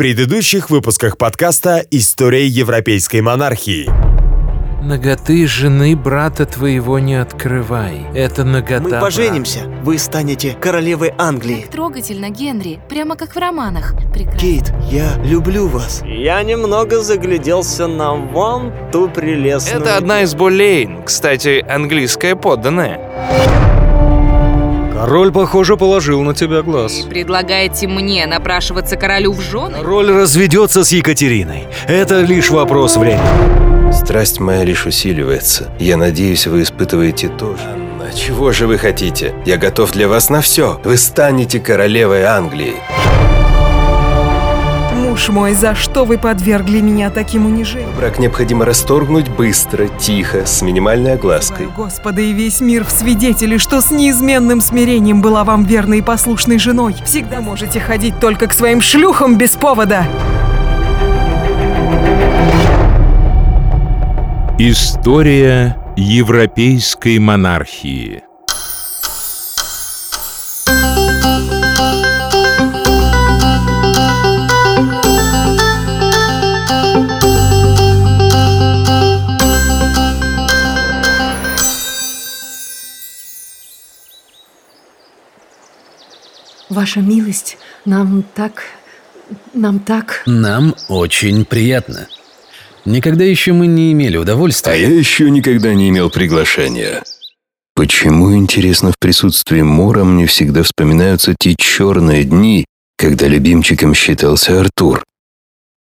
предыдущих выпусках подкаста «История европейской монархии». Наготы жены брата твоего не открывай. Это нагота Мы поженимся. Вы станете королевой Англии. Так трогательно, Генри. Прямо как в романах. Прекрасно. Кейт, я люблю вас. Я немного загляделся на вон ту прелестную... Это одна из Болейн, кстати, английская подданная. Король, похоже, положил на тебя глаз. Предлагаете мне напрашиваться королю в жены? Король разведется с Екатериной. Это лишь вопрос времени. Страсть моя лишь усиливается. Я надеюсь, вы испытываете тоже. Анна, чего же вы хотите? Я готов для вас на все. Вы станете королевой Англии. Муж мой, за что вы подвергли меня таким унижениям? Брак необходимо расторгнуть быстро, тихо, с минимальной оглаской. Господа и весь мир в свидетели, что с неизменным смирением была вам верной и послушной женой. Всегда можете ходить только к своим шлюхам без повода. История европейской монархии Ваша милость, нам так... Нам так... Нам очень приятно. Никогда еще мы не имели удовольствия. А я еще никогда не имел приглашения. Почему, интересно, в присутствии Мора мне всегда вспоминаются те черные дни, когда любимчиком считался Артур?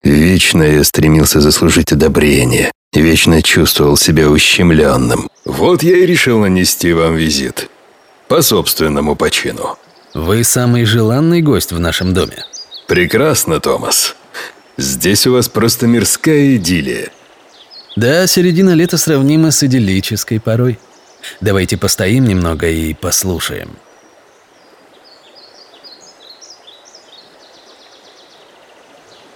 Вечно я стремился заслужить одобрение, вечно чувствовал себя ущемленным. Вот я и решил нанести вам визит. По собственному почину. Вы самый желанный гость в нашем доме. Прекрасно, Томас. Здесь у вас просто мирская идиллия. Да, середина лета сравнима с идиллической порой. Давайте постоим немного и послушаем.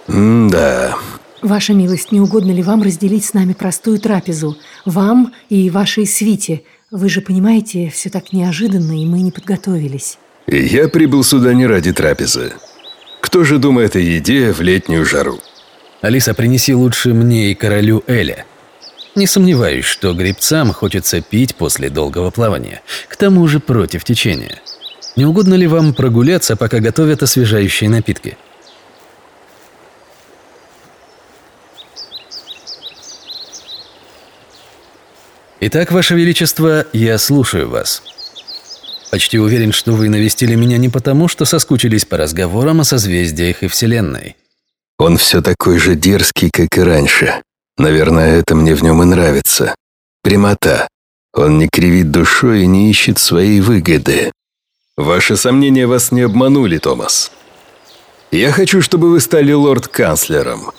да. Ваша милость, не угодно ли вам разделить с нами простую трапезу? Вам и вашей свите. Вы же понимаете, все так неожиданно, и мы не подготовились. Я прибыл сюда не ради трапезы. Кто же думает о еде в летнюю жару? Алиса, принеси лучше мне и королю Эля. Не сомневаюсь, что гребцам хочется пить после долгого плавания. К тому же против течения. Не угодно ли вам прогуляться, пока готовят освежающие напитки? Итак, Ваше Величество, я слушаю вас. Почти уверен, что вы навестили меня не потому, что соскучились по разговорам о созвездиях и Вселенной. Он все такой же дерзкий, как и раньше. Наверное, это мне в нем и нравится. Прямота. Он не кривит душой и не ищет своей выгоды. Ваши сомнения вас не обманули, Томас. Я хочу, чтобы вы стали лорд-канцлером.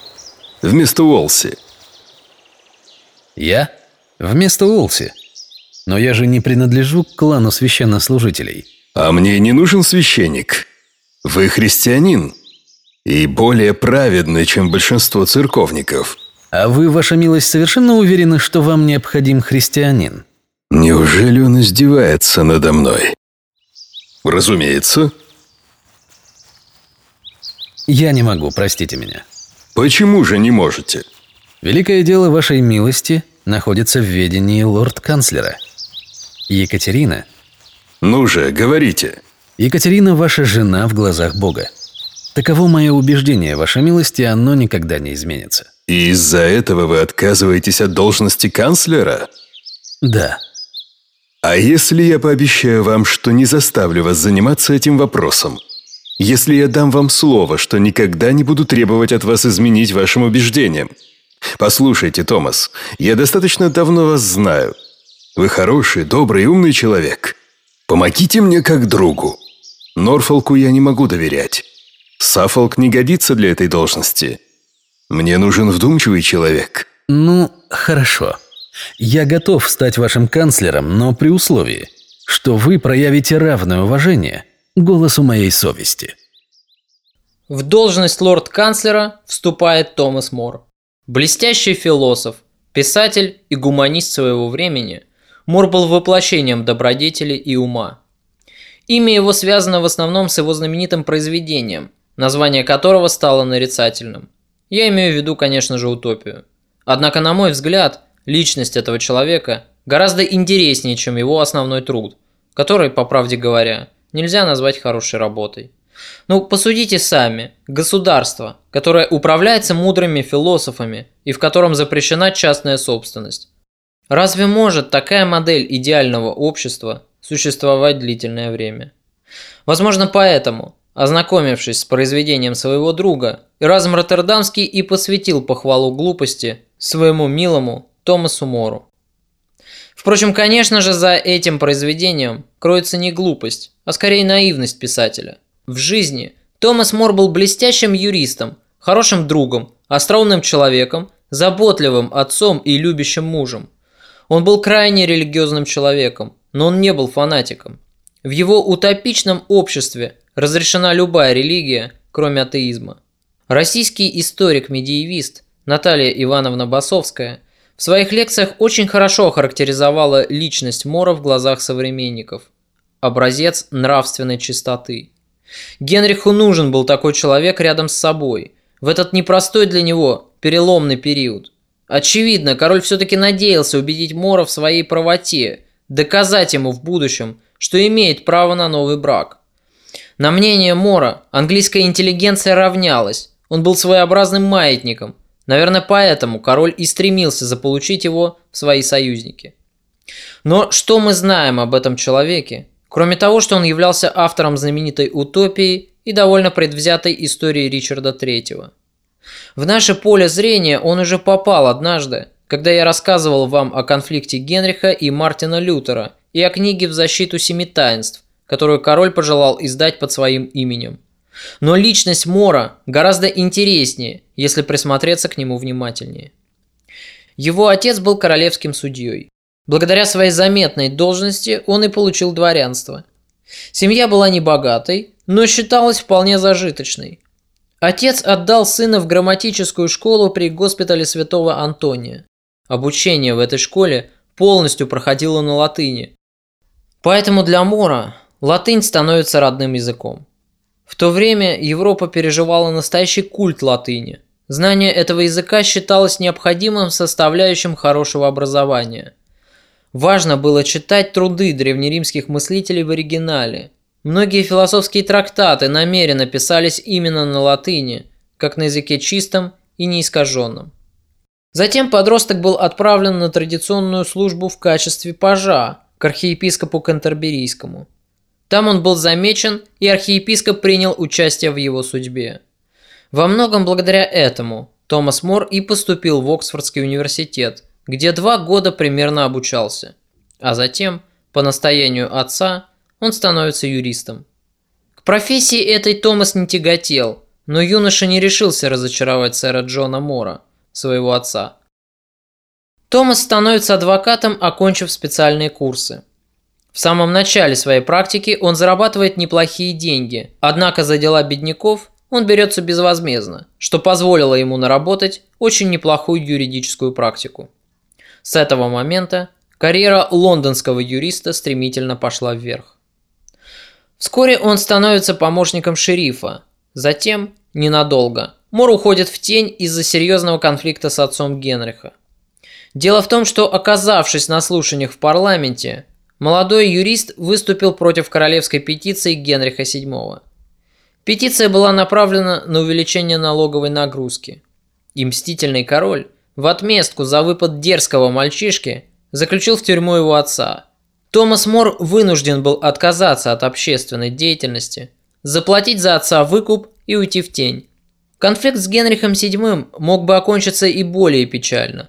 Вместо Уолси. Я? Вместо Уолси? Но я же не принадлежу к клану священнослужителей. А мне не нужен священник. Вы христианин. И более праведный, чем большинство церковников. А вы, ваша милость, совершенно уверены, что вам необходим христианин? Неужели он издевается надо мной? Разумеется. Я не могу, простите меня. Почему же не можете? Великое дело вашей милости находится в ведении лорд-канцлера. Екатерина. Ну же, говорите. Екатерина ваша жена в глазах Бога. Таково мое убеждение, ваша милость, и оно никогда не изменится. И из-за этого вы отказываетесь от должности канцлера? Да. А если я пообещаю вам, что не заставлю вас заниматься этим вопросом? Если я дам вам слово, что никогда не буду требовать от вас изменить вашим убеждениям? Послушайте, Томас, я достаточно давно вас знаю. Вы хороший, добрый, умный человек. Помогите мне как другу. Норфолку я не могу доверять. Саффолк не годится для этой должности. Мне нужен вдумчивый человек. Ну, хорошо. Я готов стать вашим канцлером, но при условии, что вы проявите равное уважение голосу моей совести. В должность лорд-канцлера вступает Томас Мор. Блестящий философ, писатель и гуманист своего времени – Мор был воплощением добродетели и ума. Имя его связано в основном с его знаменитым произведением название которого стало нарицательным. Я имею в виду, конечно же, утопию. Однако, на мой взгляд, личность этого человека гораздо интереснее, чем его основной труд, который, по правде говоря, нельзя назвать хорошей работой. Ну, посудите сами. Государство, которое управляется мудрыми философами и в котором запрещена частная собственность. Разве может такая модель идеального общества существовать длительное время? Возможно, поэтому, ознакомившись с произведением своего друга, Эразм Роттердамский и посвятил похвалу глупости своему милому Томасу Мору. Впрочем, конечно же, за этим произведением кроется не глупость, а скорее наивность писателя. В жизни Томас Мор был блестящим юристом, хорошим другом, остроумным человеком, заботливым отцом и любящим мужем. Он был крайне религиозным человеком, но он не был фанатиком. В его утопичном обществе разрешена любая религия, кроме атеизма. Российский историк-медиевист Наталья Ивановна Басовская в своих лекциях очень хорошо характеризовала личность Мора в глазах современников. Образец нравственной чистоты. Генриху нужен был такой человек рядом с собой, в этот непростой для него переломный период. Очевидно, король все-таки надеялся убедить Мора в своей правоте, доказать ему в будущем, что имеет право на новый брак. На мнение Мора английская интеллигенция равнялась, он был своеобразным маятником. Наверное, поэтому король и стремился заполучить его в свои союзники. Но что мы знаем об этом человеке, Кроме того, что он являлся автором знаменитой «Утопии» и довольно предвзятой истории Ричарда III. В наше поле зрения он уже попал однажды, когда я рассказывал вам о конфликте Генриха и Мартина Лютера и о книге «В защиту семи таинств», которую король пожелал издать под своим именем. Но личность Мора гораздо интереснее, если присмотреться к нему внимательнее. Его отец был королевским судьей. Благодаря своей заметной должности он и получил дворянство. Семья была небогатой, но считалась вполне зажиточной. Отец отдал сына в грамматическую школу при госпитале святого Антония. Обучение в этой школе полностью проходило на латыни. Поэтому для Мора латынь становится родным языком. В то время Европа переживала настоящий культ латыни. Знание этого языка считалось необходимым составляющим хорошего образования – Важно было читать труды древнеримских мыслителей в оригинале. Многие философские трактаты намеренно писались именно на латыни, как на языке чистом и неискаженном. Затем подросток был отправлен на традиционную службу в качестве пажа к архиепископу Кантерберийскому. Там он был замечен, и архиепископ принял участие в его судьбе. Во многом благодаря этому Томас Мор и поступил в Оксфордский университет – где два года примерно обучался, а затем, по настоянию отца, он становится юристом. К профессии этой Томас не тяготел, но юноша не решился разочаровать сэра Джона Мора, своего отца. Томас становится адвокатом, окончив специальные курсы. В самом начале своей практики он зарабатывает неплохие деньги, однако за дела бедняков он берется безвозмездно, что позволило ему наработать очень неплохую юридическую практику. С этого момента карьера лондонского юриста стремительно пошла вверх. Вскоре он становится помощником шерифа. Затем, ненадолго, Мор уходит в тень из-за серьезного конфликта с отцом Генриха. Дело в том, что оказавшись на слушаниях в парламенте, молодой юрист выступил против королевской петиции Генриха VII. Петиция была направлена на увеличение налоговой нагрузки. И мстительный король в отместку за выпад дерзкого мальчишки заключил в тюрьму его отца. Томас Мор вынужден был отказаться от общественной деятельности, заплатить за отца выкуп и уйти в тень. Конфликт с Генрихом VII мог бы окончиться и более печально.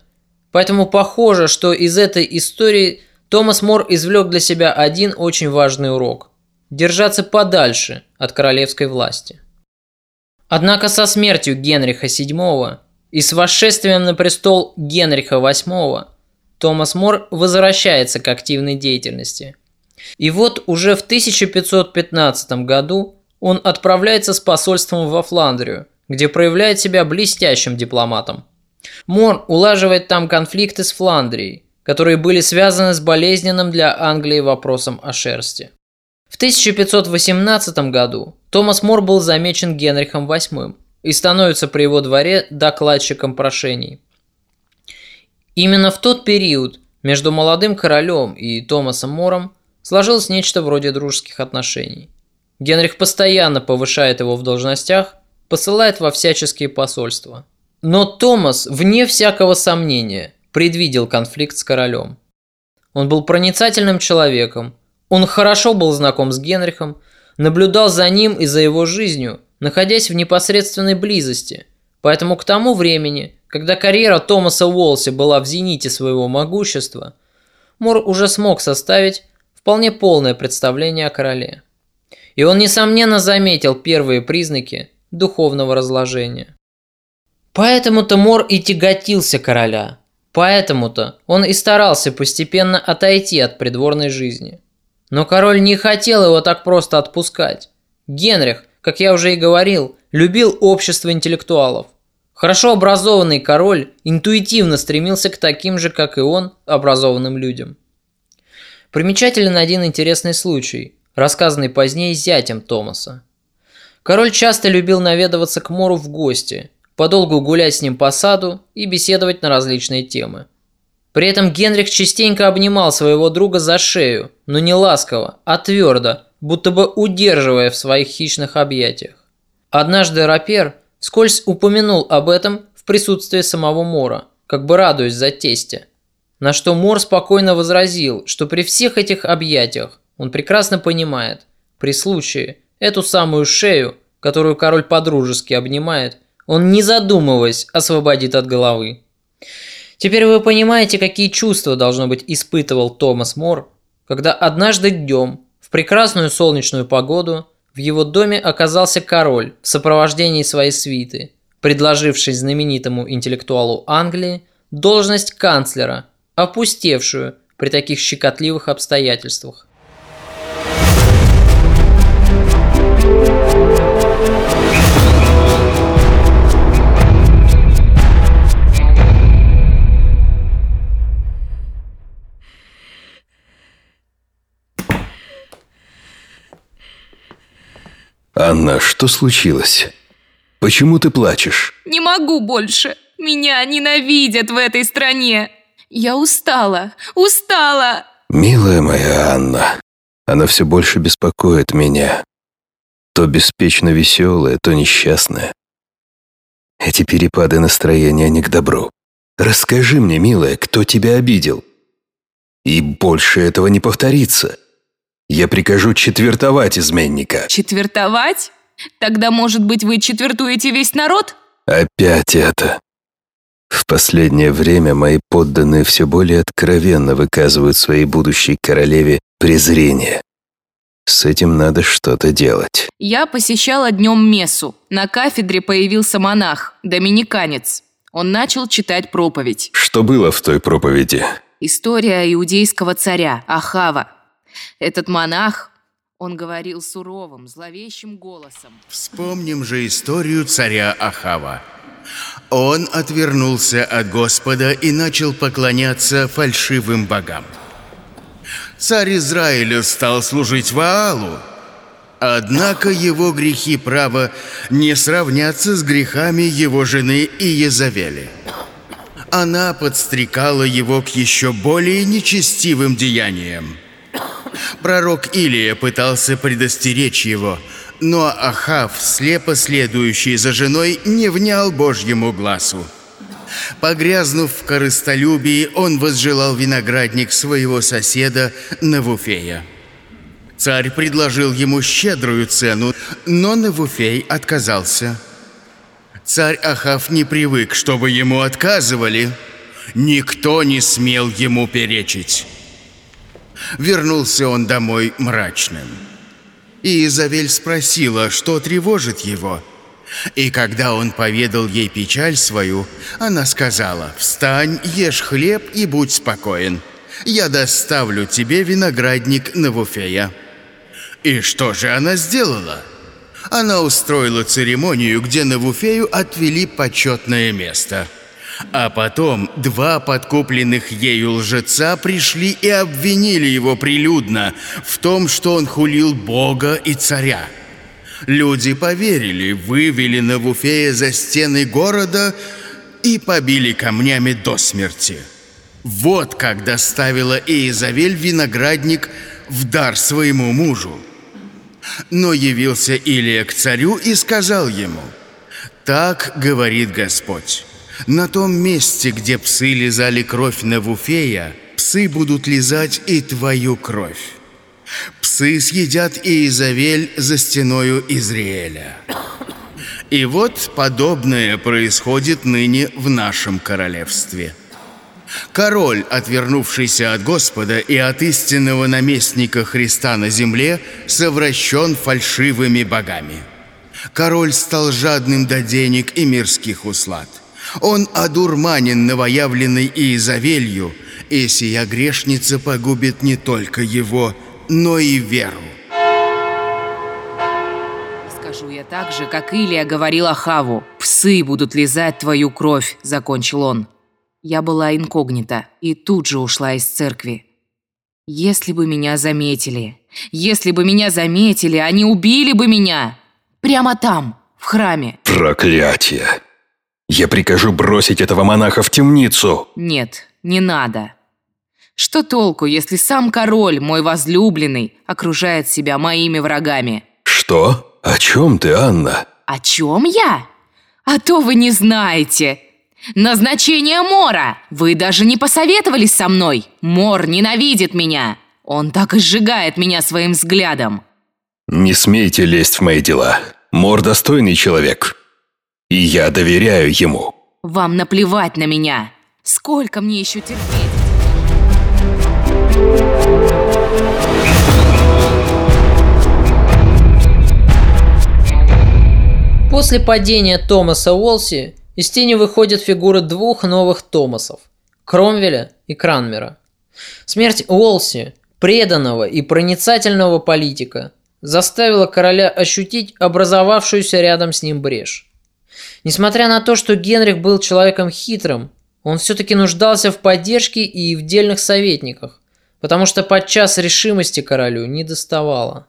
Поэтому похоже, что из этой истории Томас Мор извлек для себя один очень важный урок – держаться подальше от королевской власти. Однако со смертью Генриха VII и с восшествием на престол Генриха VIII Томас Мор возвращается к активной деятельности. И вот уже в 1515 году он отправляется с посольством во Фландрию, где проявляет себя блестящим дипломатом. Мор улаживает там конфликты с Фландрией, которые были связаны с болезненным для Англии вопросом о шерсти. В 1518 году Томас Мор был замечен Генрихом VIII и становится при его дворе докладчиком прошений. Именно в тот период между молодым королем и Томасом Мором сложилось нечто вроде дружеских отношений. Генрих постоянно повышает его в должностях, посылает во всяческие посольства. Но Томас, вне всякого сомнения, предвидел конфликт с королем. Он был проницательным человеком, он хорошо был знаком с Генрихом, наблюдал за ним и за его жизнью, находясь в непосредственной близости. Поэтому к тому времени, когда карьера Томаса Уолси была в зените своего могущества, Мор уже смог составить вполне полное представление о короле. И он, несомненно, заметил первые признаки духовного разложения. Поэтому-то Мор и тяготился короля. Поэтому-то он и старался постепенно отойти от придворной жизни. Но король не хотел его так просто отпускать. Генрих, как я уже и говорил, любил общество интеллектуалов. Хорошо образованный король интуитивно стремился к таким же, как и он, образованным людям. Примечателен один интересный случай, рассказанный позднее зятем Томаса. Король часто любил наведываться к Мору в гости, подолгу гулять с ним по саду и беседовать на различные темы. При этом Генрих частенько обнимал своего друга за шею, но не ласково, а твердо, будто бы удерживая в своих хищных объятиях. Однажды Рапер вскользь упомянул об этом в присутствии самого Мора, как бы радуясь за тестя. На что Мор спокойно возразил, что при всех этих объятиях он прекрасно понимает, при случае эту самую шею, которую король подружески обнимает, он не задумываясь освободит от головы. Теперь вы понимаете, какие чувства, должно быть, испытывал Томас Мор, когда однажды днем, в прекрасную солнечную погоду, в его доме оказался король в сопровождении своей свиты, предложивший знаменитому интеллектуалу Англии должность канцлера, опустевшую при таких щекотливых обстоятельствах. Анна, что случилось? Почему ты плачешь? Не могу больше. Меня ненавидят в этой стране. Я устала, устала. Милая моя Анна, она все больше беспокоит меня. То беспечно веселая, то несчастная. Эти перепады настроения не к добру. Расскажи мне, милая, кто тебя обидел? И больше этого не повторится. Я прикажу четвертовать изменника. Четвертовать? Тогда, может быть, вы четвертуете весь народ? Опять это. В последнее время мои подданные все более откровенно выказывают своей будущей королеве презрение. С этим надо что-то делать. Я посещала днем мессу. На кафедре появился монах, доминиканец. Он начал читать проповедь. Что было в той проповеди? История иудейского царя Ахава. Этот монах, он говорил суровым, зловещим голосом. Вспомним же историю царя Ахава. Он отвернулся от Господа и начал поклоняться фальшивым богам. Царь Израиля стал служить Ваалу, однако его грехи права не сравнятся с грехами его жены и Езавели. Она подстрекала его к еще более нечестивым деяниям. Пророк Илия пытался предостеречь его, но Ахав, слепо следующий за женой, не внял Божьему глазу. Погрязнув в корыстолюбии, он возжелал виноградник своего соседа Навуфея. Царь предложил ему щедрую цену, но Навуфей отказался. Царь Ахав не привык, чтобы ему отказывали. Никто не смел ему перечить. Вернулся он домой мрачным. И Изавель спросила, что тревожит его. И когда он поведал ей печаль свою, она сказала, «Встань, ешь хлеб и будь спокоен. Я доставлю тебе виноградник Навуфея». И что же она сделала? Она устроила церемонию, где Навуфею отвели почетное место – а потом два подкупленных ею лжеца пришли и обвинили его прилюдно в том, что он хулил Бога и царя. Люди поверили, вывели Навуфея за стены города и побили камнями до смерти. Вот как доставила Иезавель виноградник в дар своему мужу. Но явился Илия к царю и сказал ему, «Так говорит Господь, на том месте, где псы лизали кровь Навуфея, псы будут лизать и твою кровь. Псы съедят Иезавель за стеною Израиля. И вот подобное происходит ныне в нашем королевстве. Король, отвернувшийся от Господа и от истинного наместника Христа на земле, совращен фальшивыми богами. Король стал жадным до денег и мирских услад. Он одурманен новоявленной Иезавелью, и сия грешница погубит не только его, но и веру. Скажу я так же, как Илия говорил Ахаву. «Псы будут лизать твою кровь», — закончил он. Я была инкогнита и тут же ушла из церкви. Если бы меня заметили, если бы меня заметили, они убили бы меня. Прямо там, в храме. Проклятие! Я прикажу бросить этого монаха в темницу. Нет, не надо. Что толку, если сам король, мой возлюбленный, окружает себя моими врагами? Что? О чем ты, Анна? О чем я? А то вы не знаете. Назначение Мора! Вы даже не посоветовались со мной. Мор ненавидит меня. Он так и сжигает меня своим взглядом. Не смейте лезть в мои дела. Мор достойный человек. И я доверяю ему. Вам наплевать на меня. Сколько мне еще терпеть? После падения Томаса Уолси из тени выходят фигуры двух новых Томасов – Кромвеля и Кранмера. Смерть Уолси, преданного и проницательного политика, заставила короля ощутить образовавшуюся рядом с ним брешь. Несмотря на то, что Генрих был человеком хитрым, он все-таки нуждался в поддержке и в дельных советниках, потому что подчас решимости королю не доставало.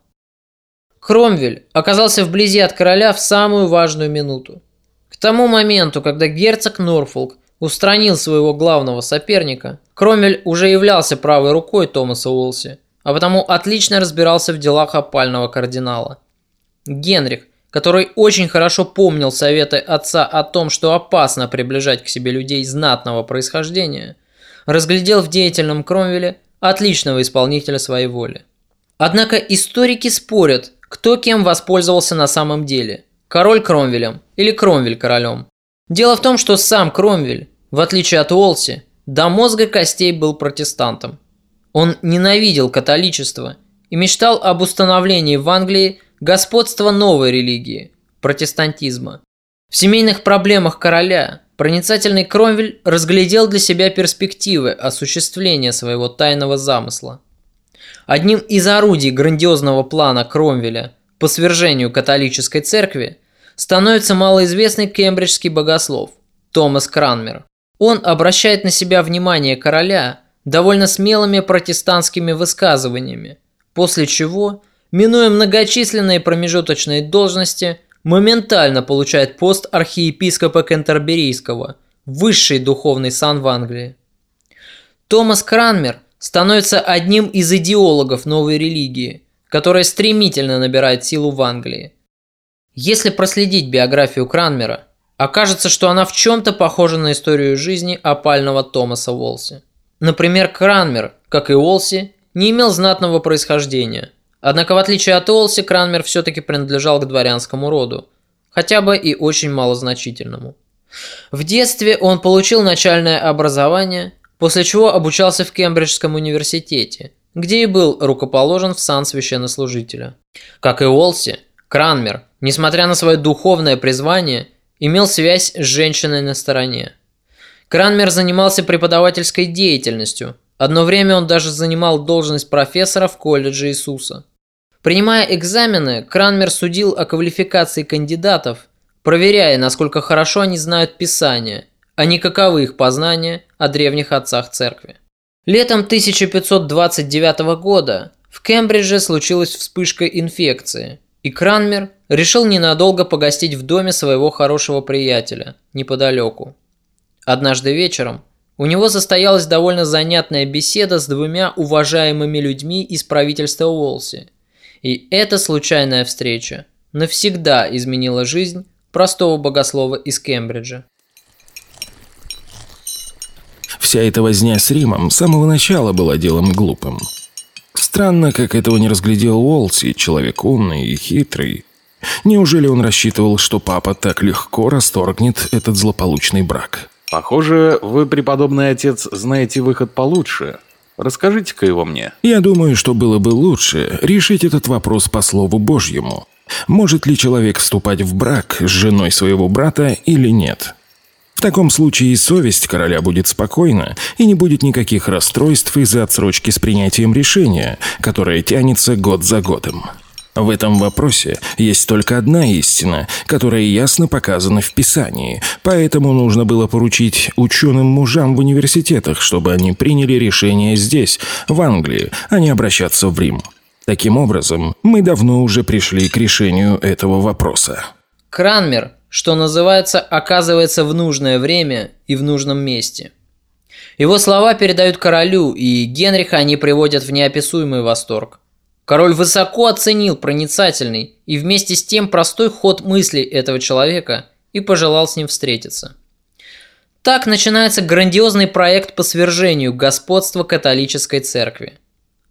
Кромвель оказался вблизи от короля в самую важную минуту. К тому моменту, когда герцог Норфолк устранил своего главного соперника, Кромвель уже являлся правой рукой Томаса Уолси, а потому отлично разбирался в делах опального кардинала. Генрих, который очень хорошо помнил советы отца о том, что опасно приближать к себе людей знатного происхождения, разглядел в деятельном Кромвеле отличного исполнителя своей воли. Однако историки спорят, кто кем воспользовался на самом деле – король Кромвелем или Кромвель королем. Дело в том, что сам Кромвель, в отличие от Уолси, до мозга костей был протестантом. Он ненавидел католичество и мечтал об установлении в Англии господства новой религии – протестантизма. В семейных проблемах короля проницательный Кромвель разглядел для себя перспективы осуществления своего тайного замысла. Одним из орудий грандиозного плана Кромвеля по свержению католической церкви становится малоизвестный кембриджский богослов Томас Кранмер. Он обращает на себя внимание короля довольно смелыми протестантскими высказываниями, после чего, минуя многочисленные промежуточные должности, моментально получает пост архиепископа Кентерберийского, высший духовный сан в Англии. Томас Кранмер становится одним из идеологов новой религии, которая стремительно набирает силу в Англии. Если проследить биографию Кранмера, окажется, что она в чем-то похожа на историю жизни опального Томаса Уолси. Например, Кранмер, как и Уолси, не имел знатного происхождения. Однако, в отличие от Уолси, Кранмер все-таки принадлежал к дворянскому роду, хотя бы и очень малозначительному. В детстве он получил начальное образование, после чего обучался в Кембриджском университете, где и был рукоположен в сан священнослужителя. Как и Уолси, Кранмер, несмотря на свое духовное призвание, имел связь с женщиной на стороне. Кранмер занимался преподавательской деятельностью. Одно время он даже занимал должность профессора в колледже Иисуса. Принимая экзамены, Кранмер судил о квалификации кандидатов, проверяя, насколько хорошо они знают Писание, а не каковы их познания о древних отцах церкви. Летом 1529 года в Кембридже случилась вспышка инфекции, и Кранмер решил ненадолго погостить в доме своего хорошего приятеля, неподалеку. Однажды вечером у него состоялась довольно занятная беседа с двумя уважаемыми людьми из правительства Уолси. И эта случайная встреча навсегда изменила жизнь простого богослова из Кембриджа. Вся эта возня с Римом с самого начала была делом глупым. Странно, как этого не разглядел Уолси, человек умный и хитрый. Неужели он рассчитывал, что папа так легко расторгнет этот злополучный брак? Похоже, вы, преподобный отец, знаете выход получше. Расскажите-ка его мне. Я думаю, что было бы лучше решить этот вопрос по слову Божьему. Может ли человек вступать в брак с женой своего брата или нет? В таком случае совесть короля будет спокойна, и не будет никаких расстройств из-за отсрочки с принятием решения, которое тянется год за годом. В этом вопросе есть только одна истина, которая ясно показана в Писании, поэтому нужно было поручить ученым мужам в университетах, чтобы они приняли решение здесь, в Англии, а не обращаться в Рим. Таким образом, мы давно уже пришли к решению этого вопроса. Кранмер, что называется, оказывается в нужное время и в нужном месте. Его слова передают королю, и Генриха они приводят в неописуемый восторг – Король высоко оценил проницательный и вместе с тем простой ход мыслей этого человека и пожелал с ним встретиться. Так начинается грандиозный проект по свержению господства католической церкви.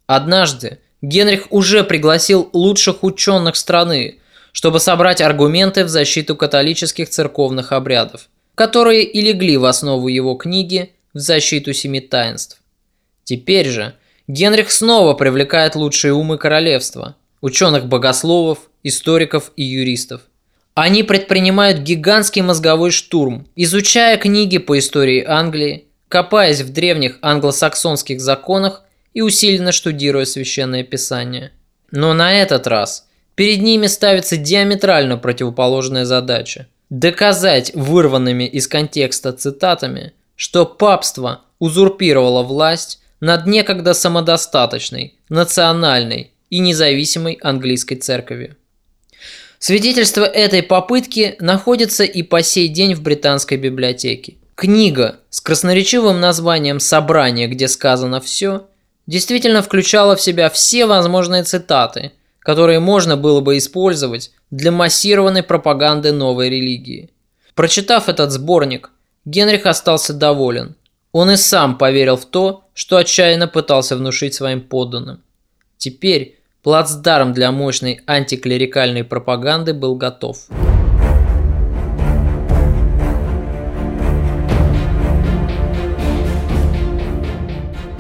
Однажды Генрих уже пригласил лучших ученых страны, чтобы собрать аргументы в защиту католических церковных обрядов, которые и легли в основу его книги «В защиту семи таинств». Теперь же – Генрих снова привлекает лучшие умы королевства, ученых-богословов, историков и юристов. Они предпринимают гигантский мозговой штурм, изучая книги по истории Англии, копаясь в древних англосаксонских законах и усиленно штудируя священное писание. Но на этот раз перед ними ставится диаметрально противоположная задача – доказать вырванными из контекста цитатами, что папство узурпировало власть над некогда самодостаточной, национальной и независимой английской церковью. Свидетельство этой попытки находится и по сей день в британской библиотеке. Книга с красноречивым названием «Собрание, где сказано все» действительно включала в себя все возможные цитаты, которые можно было бы использовать для массированной пропаганды новой религии. Прочитав этот сборник, Генрих остался доволен – он и сам поверил в то, что отчаянно пытался внушить своим подданным. Теперь плацдарм для мощной антиклерикальной пропаганды был готов.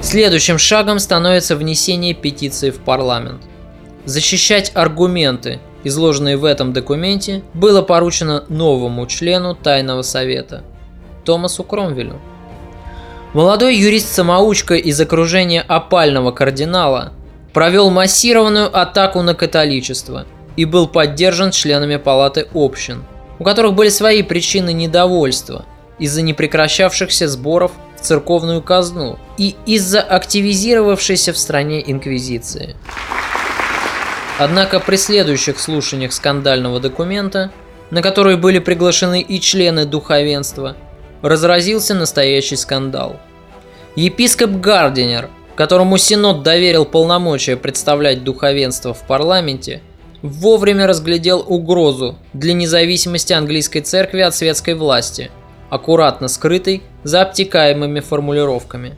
Следующим шагом становится внесение петиции в парламент. Защищать аргументы, изложенные в этом документе, было поручено новому члену Тайного Совета – Томасу Кромвелю. Молодой юрист-самоучка из окружения опального кардинала провел массированную атаку на католичество и был поддержан членами палаты общин, у которых были свои причины недовольства из-за непрекращавшихся сборов в церковную казну и из-за активизировавшейся в стране инквизиции. Однако при следующих слушаниях скандального документа, на которые были приглашены и члены духовенства, разразился настоящий скандал. Епископ Гардинер, которому Синод доверил полномочия представлять духовенство в парламенте, вовремя разглядел угрозу для независимости английской церкви от светской власти, аккуратно скрытой за обтекаемыми формулировками.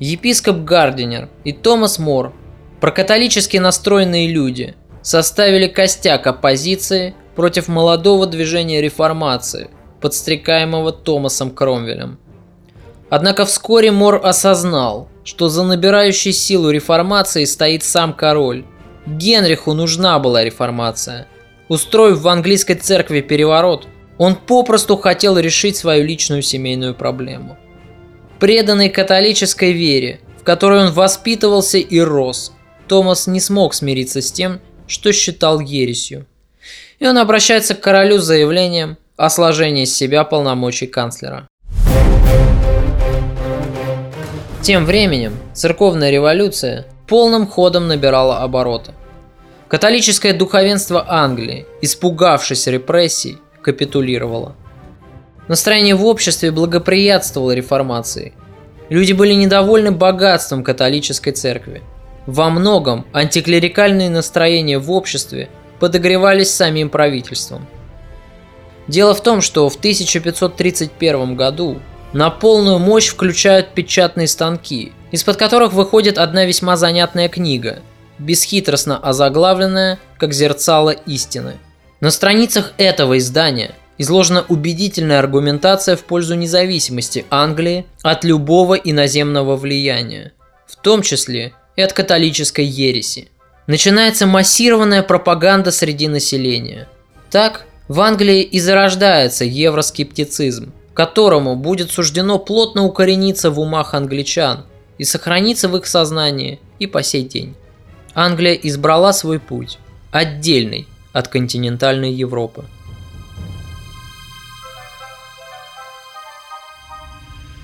Епископ Гардинер и Томас Мор, прокатолически настроенные люди, составили костяк оппозиции против молодого движения реформации – подстрекаемого Томасом Кромвелем. Однако вскоре Мор осознал, что за набирающей силу реформации стоит сам король. Генриху нужна была реформация. Устроив в английской церкви переворот, он попросту хотел решить свою личную семейную проблему. Преданный католической вере, в которой он воспитывался и рос, Томас не смог смириться с тем, что считал ересью. И он обращается к королю с заявлением, о сложении с себя полномочий канцлера. Тем временем церковная революция полным ходом набирала обороты. Католическое духовенство Англии, испугавшись репрессий, капитулировало. Настроение в обществе благоприятствовало реформации. Люди были недовольны богатством католической церкви. Во многом антиклерикальные настроения в обществе подогревались самим правительством. Дело в том, что в 1531 году на полную мощь включают печатные станки, из-под которых выходит одна весьма занятная книга, бесхитростно озаглавленная как «Зерцало истины». На страницах этого издания изложена убедительная аргументация в пользу независимости Англии от любого иноземного влияния, в том числе и от католической ереси. Начинается массированная пропаганда среди населения. Так, в Англии и зарождается евроскептицизм, которому будет суждено плотно укорениться в умах англичан и сохраниться в их сознании и по сей день. Англия избрала свой путь, отдельный от континентальной Европы.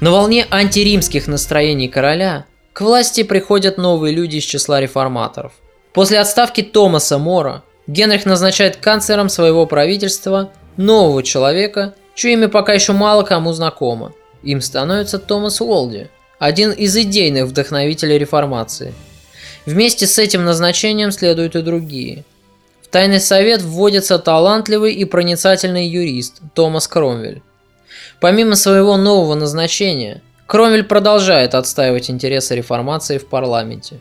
На волне антиримских настроений короля к власти приходят новые люди из числа реформаторов. После отставки Томаса Мора Генрих назначает канцлером своего правительства нового человека, чье имя пока еще мало кому знакомо. Им становится Томас Уолди, один из идейных вдохновителей реформации. Вместе с этим назначением следуют и другие. В тайный совет вводится талантливый и проницательный юрист Томас Кромвель. Помимо своего нового назначения, Кромвель продолжает отстаивать интересы реформации в парламенте.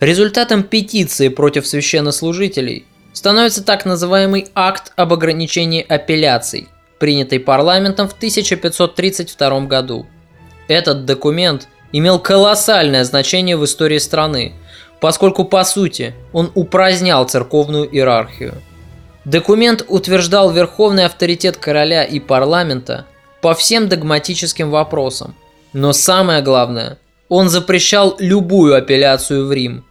Результатом петиции против священнослужителей становится так называемый акт об ограничении апелляций, принятый парламентом в 1532 году. Этот документ имел колоссальное значение в истории страны, поскольку по сути он упразднял церковную иерархию. Документ утверждал верховный авторитет короля и парламента по всем догматическим вопросам, но самое главное, он запрещал любую апелляцию в Рим.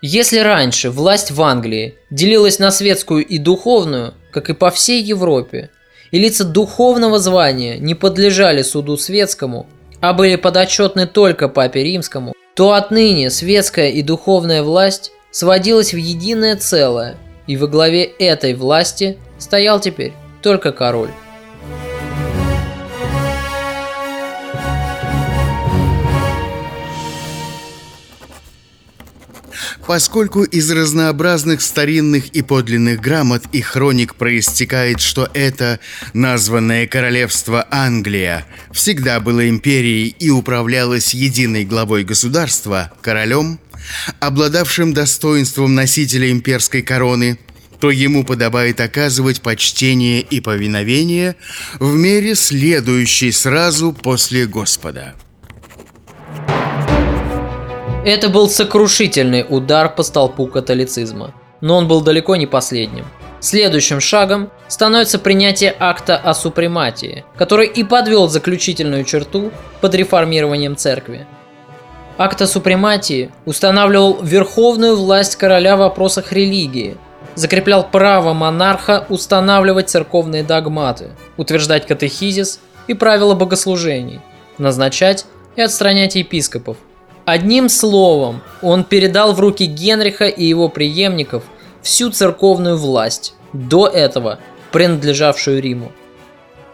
Если раньше власть в Англии делилась на светскую и духовную, как и по всей Европе, и лица духовного звания не подлежали суду светскому, а были подотчетны только папе римскому, то отныне светская и духовная власть сводилась в единое целое, и во главе этой власти стоял теперь только король. Поскольку из разнообразных старинных и подлинных грамот и хроник проистекает, что это названное королевство Англия всегда было империей и управлялось единой главой государства, королем, обладавшим достоинством носителя имперской короны, то ему подобает оказывать почтение и повиновение в мере следующей сразу после Господа – это был сокрушительный удар по столпу католицизма, но он был далеко не последним. Следующим шагом становится принятие акта о супрематии, который и подвел заключительную черту под реформированием церкви. Акт о супрематии устанавливал верховную власть короля в вопросах религии, закреплял право монарха устанавливать церковные догматы, утверждать катехизис и правила богослужений, назначать и отстранять епископов, Одним словом, он передал в руки Генриха и его преемников всю церковную власть, до этого принадлежавшую Риму.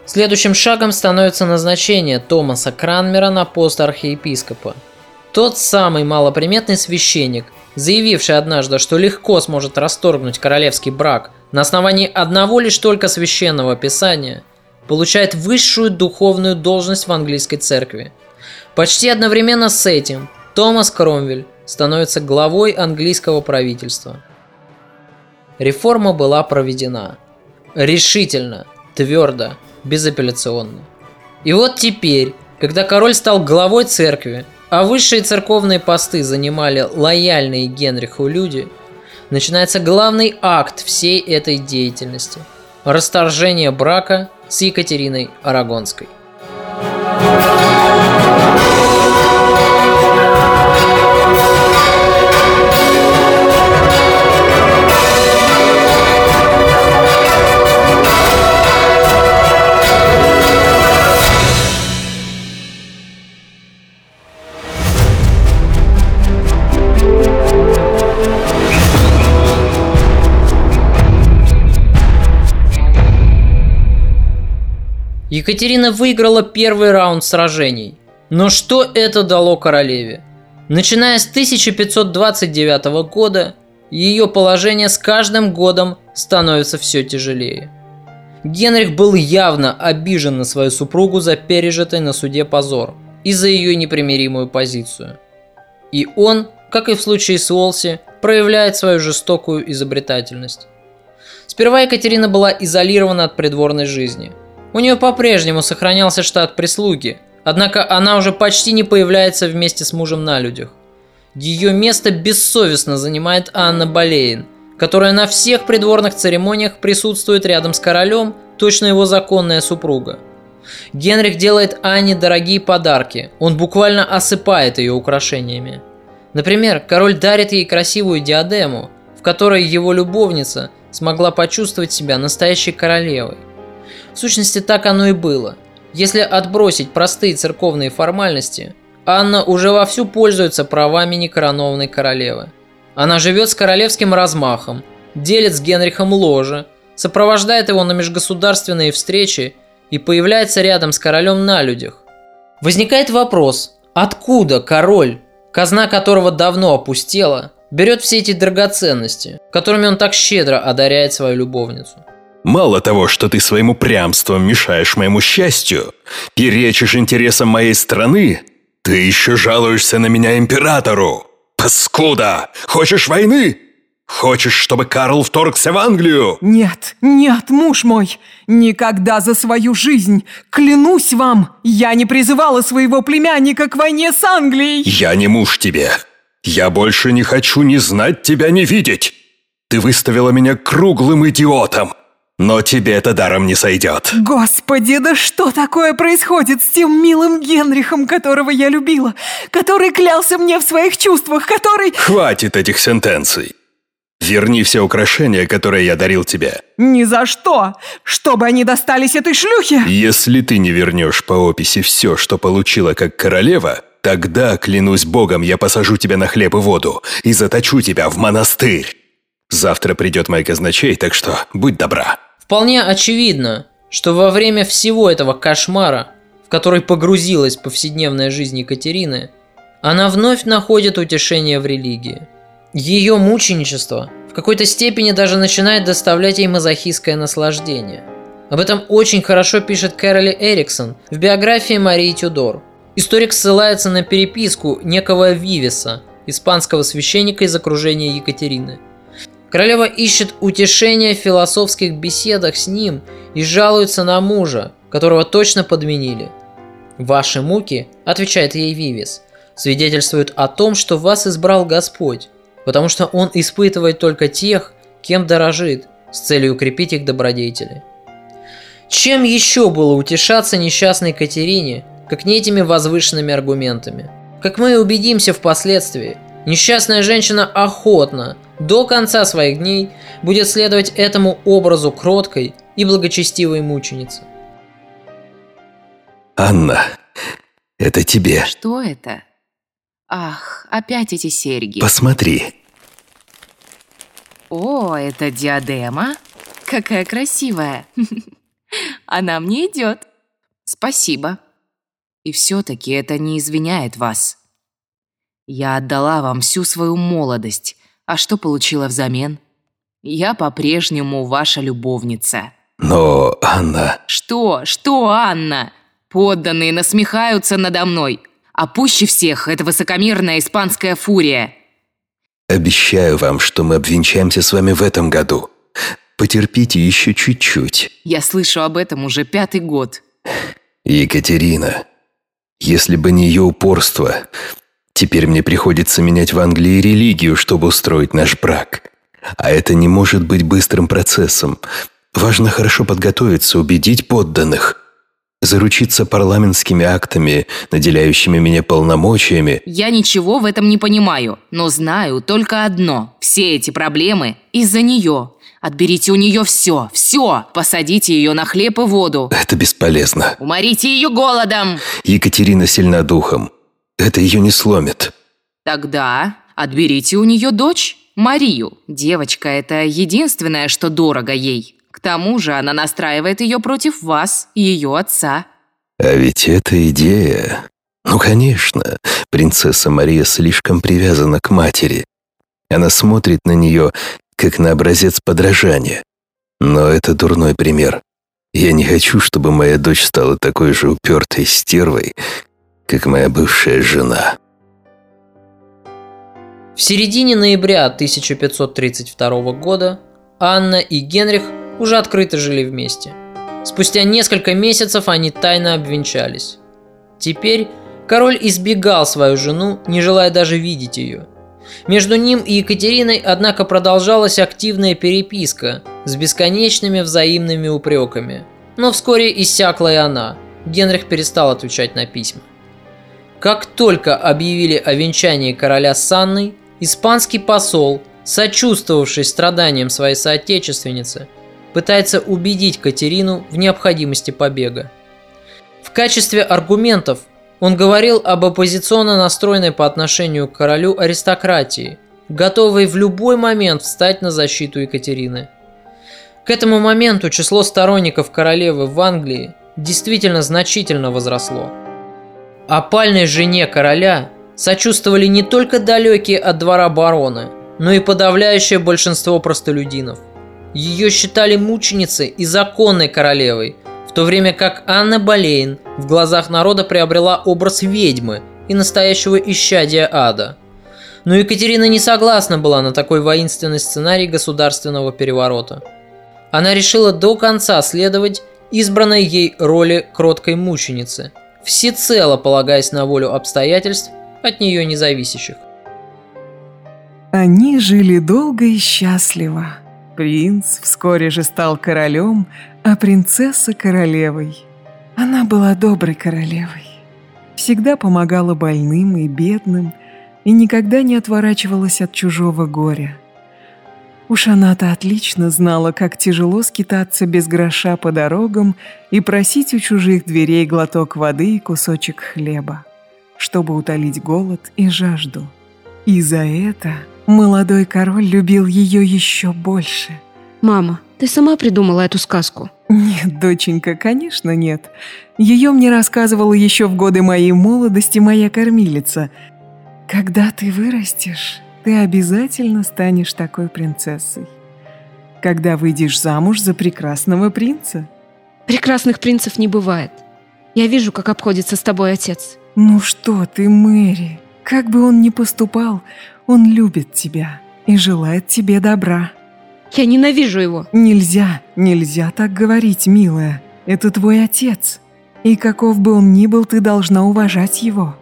Следующим шагом становится назначение Томаса Кранмера на пост архиепископа. Тот самый малоприметный священник, заявивший однажды, что легко сможет расторгнуть королевский брак на основании одного лишь только священного писания, получает высшую духовную должность в английской церкви. Почти одновременно с этим Томас Кромвель становится главой английского правительства. Реформа была проведена. Решительно, твердо, безапелляционно. И вот теперь, когда король стал главой церкви, а высшие церковные посты занимали лояльные Генриху люди, начинается главный акт всей этой деятельности – расторжение брака с Екатериной Арагонской. Екатерина выиграла первый раунд сражений. Но что это дало королеве? Начиная с 1529 года, ее положение с каждым годом становится все тяжелее. Генрих был явно обижен на свою супругу за пережитый на суде позор и за ее непримиримую позицию. И он, как и в случае с Уолси, проявляет свою жестокую изобретательность. Сперва Екатерина была изолирована от придворной жизни. У нее по-прежнему сохранялся штат прислуги, однако она уже почти не появляется вместе с мужем на людях. Ее место бессовестно занимает Анна Болейн, которая на всех придворных церемониях присутствует рядом с королем, точно его законная супруга. Генрих делает Анне дорогие подарки, он буквально осыпает ее украшениями. Например, король дарит ей красивую диадему, в которой его любовница смогла почувствовать себя настоящей королевой. В сущности, так оно и было. Если отбросить простые церковные формальности, Анна уже вовсю пользуется правами некоронованной королевы. Она живет с королевским размахом, делит с Генрихом ложе, сопровождает его на межгосударственные встречи и появляется рядом с королем на людях. Возникает вопрос, откуда король, казна которого давно опустела, берет все эти драгоценности, которыми он так щедро одаряет свою любовницу. Мало того, что ты своим упрямством мешаешь моему счастью, перечишь интересам моей страны, ты еще жалуешься на меня императору. Паскуда! Хочешь войны? Хочешь, чтобы Карл вторгся в Англию? Нет, нет, муж мой, никогда за свою жизнь, клянусь вам, я не призывала своего племянника к войне с Англией. Я не муж тебе. Я больше не хочу ни знать тебя, ни видеть. Ты выставила меня круглым идиотом. Но тебе это даром не сойдет. Господи, да что такое происходит с тем милым Генрихом, которого я любила, который клялся мне в своих чувствах, который... Хватит этих сентенций. Верни все украшения, которые я дарил тебе. Ни за что! Чтобы они достались этой шлюхе! Если ты не вернешь по описи все, что получила как королева, тогда, клянусь богом, я посажу тебя на хлеб и воду и заточу тебя в монастырь. Завтра придет мой казначей, так что будь добра. Вполне очевидно, что во время всего этого кошмара, в который погрузилась повседневная жизнь Екатерины, она вновь находит утешение в религии. Ее мученичество в какой-то степени даже начинает доставлять ей мазохистское наслаждение. Об этом очень хорошо пишет Кэроли Эриксон в биографии Марии Тюдор. Историк ссылается на переписку некого Вивиса, испанского священника из окружения Екатерины – Королева ищет утешения в философских беседах с ним и жалуется на мужа, которого точно подменили. «Ваши муки», – отвечает ей Вивис, – свидетельствуют о том, что вас избрал Господь, потому что Он испытывает только тех, кем дорожит, с целью укрепить их добродетели. Чем еще было утешаться несчастной Катерине, как не этими возвышенными аргументами? Как мы убедимся впоследствии, несчастная женщина охотно, до конца своих дней будет следовать этому образу кроткой и благочестивой мученицы. Анна, это тебе. Что это? Ах, опять эти серьги. Посмотри. О, это диадема? Какая красивая. Она мне идет. Спасибо. И все-таки это не извиняет вас. Я отдала вам всю свою молодость, а что получила взамен? Я по-прежнему ваша любовница. Но, Анна... Что? Что, Анна? Подданные насмехаются надо мной. А пуще всех это высокомерная испанская фурия. Обещаю вам, что мы обвенчаемся с вами в этом году. Потерпите еще чуть-чуть. Я слышу об этом уже пятый год. Екатерина, если бы не ее упорство, Теперь мне приходится менять в Англии религию, чтобы устроить наш брак. А это не может быть быстрым процессом. Важно хорошо подготовиться, убедить подданных. Заручиться парламентскими актами, наделяющими меня полномочиями. Я ничего в этом не понимаю, но знаю только одно. Все эти проблемы из-за нее. Отберите у нее все, все. Посадите ее на хлеб и воду. Это бесполезно. Уморите ее голодом. Екатерина сильна духом. Это ее не сломит. Тогда отберите у нее дочь, Марию. Девочка – это единственное, что дорого ей. К тому же она настраивает ее против вас и ее отца. А ведь эта идея... Ну, конечно, принцесса Мария слишком привязана к матери. Она смотрит на нее, как на образец подражания. Но это дурной пример. Я не хочу, чтобы моя дочь стала такой же упертой стервой, как моя бывшая жена. В середине ноября 1532 года Анна и Генрих уже открыто жили вместе. Спустя несколько месяцев они тайно обвенчались. Теперь король избегал свою жену, не желая даже видеть ее. Между ним и Екатериной, однако, продолжалась активная переписка с бесконечными взаимными упреками. Но вскоре иссякла и она. Генрих перестал отвечать на письма. Как только объявили о венчании короля с Анной, Испанский посол, сочувствовавший страданиям своей соотечественницы, пытается убедить Катерину в необходимости побега. В качестве аргументов он говорил об оппозиционно настроенной по отношению к королю аристократии, готовой в любой момент встать на защиту Екатерины. К этому моменту число сторонников королевы в Англии действительно значительно возросло. Опальной жене короля сочувствовали не только далекие от двора бароны, но и подавляющее большинство простолюдинов. Ее считали мученицей и законной королевой, в то время как Анна Болейн в глазах народа приобрела образ ведьмы и настоящего исчадия ада. Но Екатерина не согласна была на такой воинственный сценарий государственного переворота. Она решила до конца следовать избранной ей роли кроткой мученицы, всецело полагаясь на волю обстоятельств от нее независящих. Они жили долго и счастливо. Принц вскоре же стал королем, а принцесса королевой. Она была доброй королевой. Всегда помогала больным и бедным и никогда не отворачивалась от чужого горя. Уж она-то отлично знала, как тяжело скитаться без гроша по дорогам и просить у чужих дверей глоток воды и кусочек хлеба чтобы утолить голод и жажду. И за это молодой король любил ее еще больше. Мама, ты сама придумала эту сказку? Нет, доченька, конечно нет. Ее мне рассказывала еще в годы моей молодости моя кормилица. Когда ты вырастешь, ты обязательно станешь такой принцессой. Когда выйдешь замуж за прекрасного принца. Прекрасных принцев не бывает. Я вижу, как обходится с тобой отец. «Ну что ты, Мэри, как бы он ни поступал, он любит тебя и желает тебе добра». «Я ненавижу его». «Нельзя, нельзя так говорить, милая. Это твой отец. И каков бы он ни был, ты должна уважать его».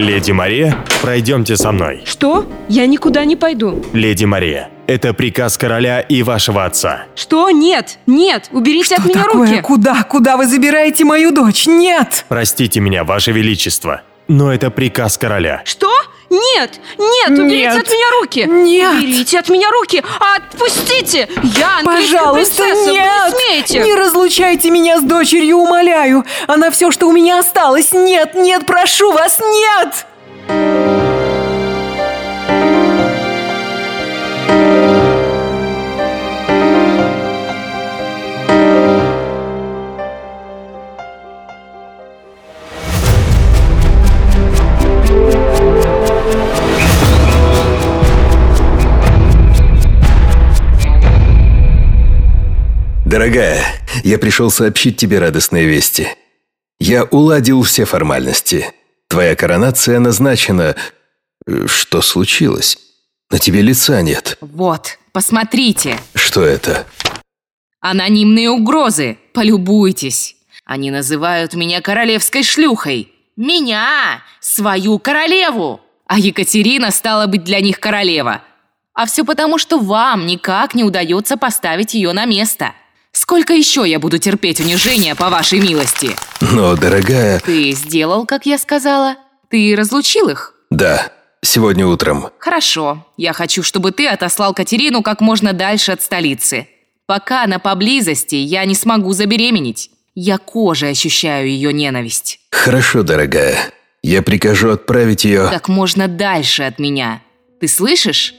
Леди Мария, пройдемте со мной. Что? Я никуда не пойду. Леди Мария, это приказ короля и вашего отца. Что? Нет! Нет! Уберите Что от меня такое? руки! Куда? Куда вы забираете мою дочь? Нет! Простите меня, ваше величество, но это приказ короля. Что? Нет! Нет! Уберите Нет. от меня руки! Нет. Уберите от меня руки! Отпустите! Я Пожалуйста, принцесса! нет! Вы не смеете! Не разлучайте меня с дочерью, умоляю! Она все, что у меня осталось! Нет, нет, прошу вас, нет! Дорогая, я пришел сообщить тебе радостные вести. Я уладил все формальности. Твоя коронация назначена. Э, Что случилось? На тебе лица нет. Вот, посмотрите. Что это? Анонимные угрозы. Полюбуйтесь. Они называют меня королевской шлюхой. Меня, свою королеву. А Екатерина стала быть для них королева. А все потому, что вам никак не удается поставить ее на место. Сколько еще я буду терпеть унижения по вашей милости? Но, дорогая... Ты сделал, как я сказала? Ты разлучил их? Да, сегодня утром. Хорошо. Я хочу, чтобы ты отослал Катерину как можно дальше от столицы. Пока она поблизости, я не смогу забеременеть. Я кожей ощущаю ее ненависть. Хорошо, дорогая. Я прикажу отправить ее... Как можно дальше от меня. Ты слышишь?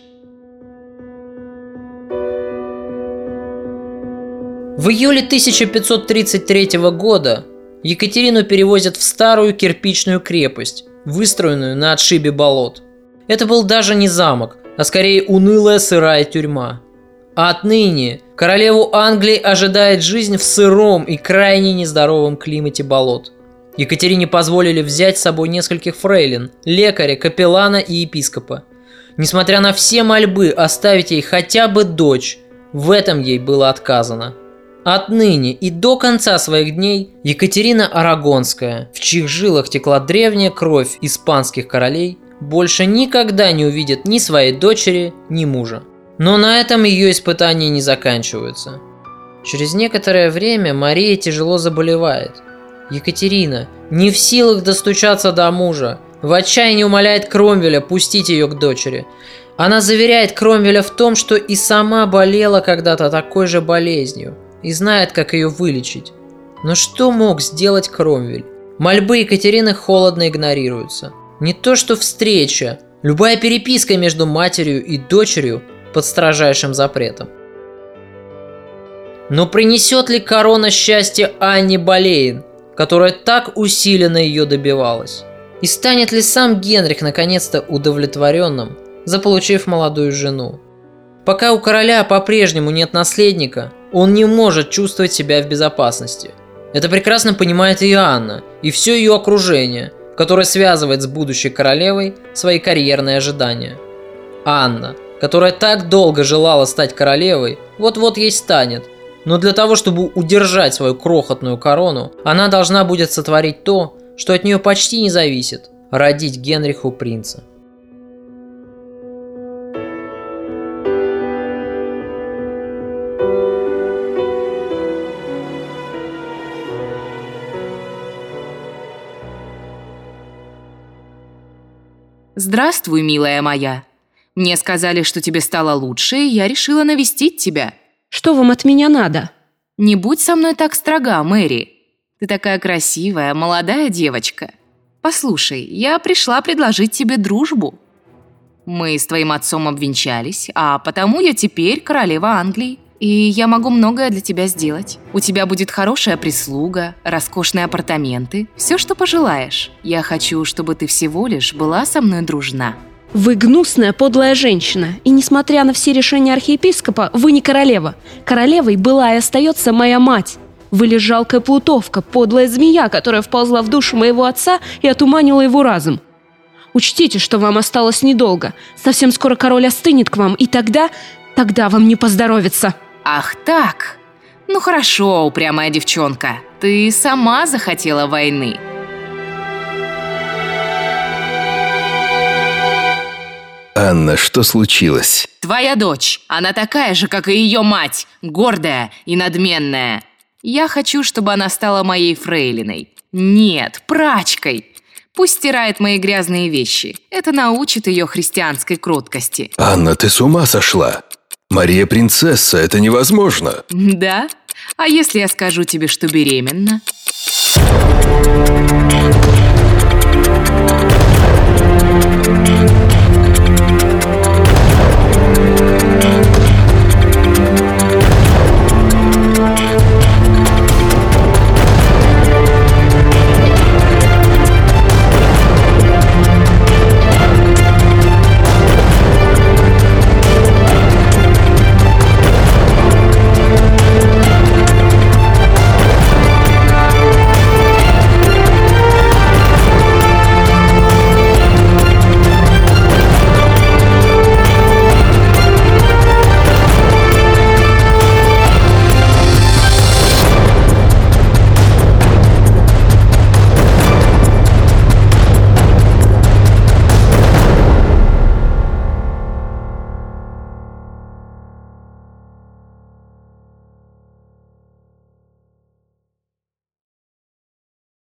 В июле 1533 года Екатерину перевозят в старую кирпичную крепость, выстроенную на отшибе болот. Это был даже не замок, а скорее унылая сырая тюрьма. А отныне королеву Англии ожидает жизнь в сыром и крайне нездоровом климате болот. Екатерине позволили взять с собой нескольких фрейлин, лекаря, капеллана и епископа. Несмотря на все мольбы оставить ей хотя бы дочь, в этом ей было отказано. Отныне и до конца своих дней Екатерина Арагонская, в чьих жилах текла древняя кровь испанских королей, больше никогда не увидит ни своей дочери, ни мужа. Но на этом ее испытания не заканчиваются. Через некоторое время Мария тяжело заболевает. Екатерина, не в силах достучаться до мужа, в отчаянии умоляет Кромвеля пустить ее к дочери. Она заверяет Кромвеля в том, что и сама болела когда-то такой же болезнью – и знает, как ее вылечить. Но что мог сделать Кромвель? Мольбы Екатерины холодно игнорируются. Не то что встреча, любая переписка между матерью и дочерью под строжайшим запретом. Но принесет ли корона счастья Анне Болейн, которая так усиленно ее добивалась? И станет ли сам Генрих наконец-то удовлетворенным, заполучив молодую жену? Пока у короля по-прежнему нет наследника, он не может чувствовать себя в безопасности. Это прекрасно понимает и Анна, и все ее окружение, которое связывает с будущей королевой свои карьерные ожидания. Анна, которая так долго желала стать королевой, вот-вот ей станет. Но для того, чтобы удержать свою крохотную корону, она должна будет сотворить то, что от нее почти не зависит – родить Генриху принца. «Здравствуй, милая моя. Мне сказали, что тебе стало лучше, и я решила навестить тебя». «Что вам от меня надо?» «Не будь со мной так строга, Мэри. Ты такая красивая, молодая девочка. Послушай, я пришла предложить тебе дружбу. Мы с твоим отцом обвенчались, а потому я теперь королева Англии. И я могу многое для тебя сделать. У тебя будет хорошая прислуга, роскошные апартаменты, все, что пожелаешь. Я хочу, чтобы ты всего лишь была со мной дружна». Вы гнусная, подлая женщина, и несмотря на все решения архиепископа, вы не королева. Королевой была и остается моя мать. Вы лишь жалкая плутовка, подлая змея, которая вползла в душу моего отца и отуманила его разум. Учтите, что вам осталось недолго. Совсем скоро король остынет к вам, и тогда... тогда вам не поздоровится. Ах так? Ну хорошо, упрямая девчонка. Ты сама захотела войны. Анна, что случилось? Твоя дочь, она такая же, как и ее мать, гордая и надменная. Я хочу, чтобы она стала моей фрейлиной. Нет, прачкой. Пусть стирает мои грязные вещи. Это научит ее христианской кроткости. Анна, ты с ума сошла? Мария принцесса, это невозможно. Да? А если я скажу тебе, что беременна?